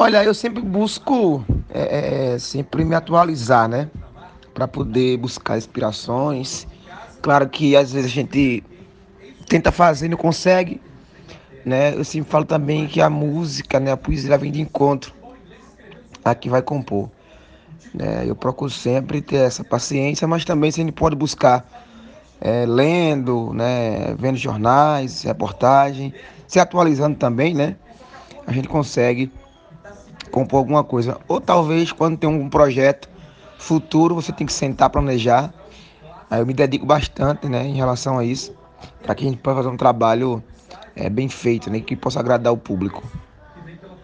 Olha, eu sempre busco é, é sempre me atualizar, né? Para poder buscar inspirações. Claro que às vezes a gente tenta fazer e não consegue, né? Eu sempre falo também que a música, né, a poesia vem de encontro a que vai compor. Né? Eu procuro sempre ter essa paciência, mas também se a gente pode buscar é, lendo, né, vendo jornais, reportagem, se atualizando também, né? A gente consegue compor alguma coisa. Ou talvez quando tem um projeto futuro, você tem que sentar, planejar. Aí eu me dedico bastante, né, em relação a isso, para que a gente possa fazer um trabalho é, bem feito, né, que possa agradar o público.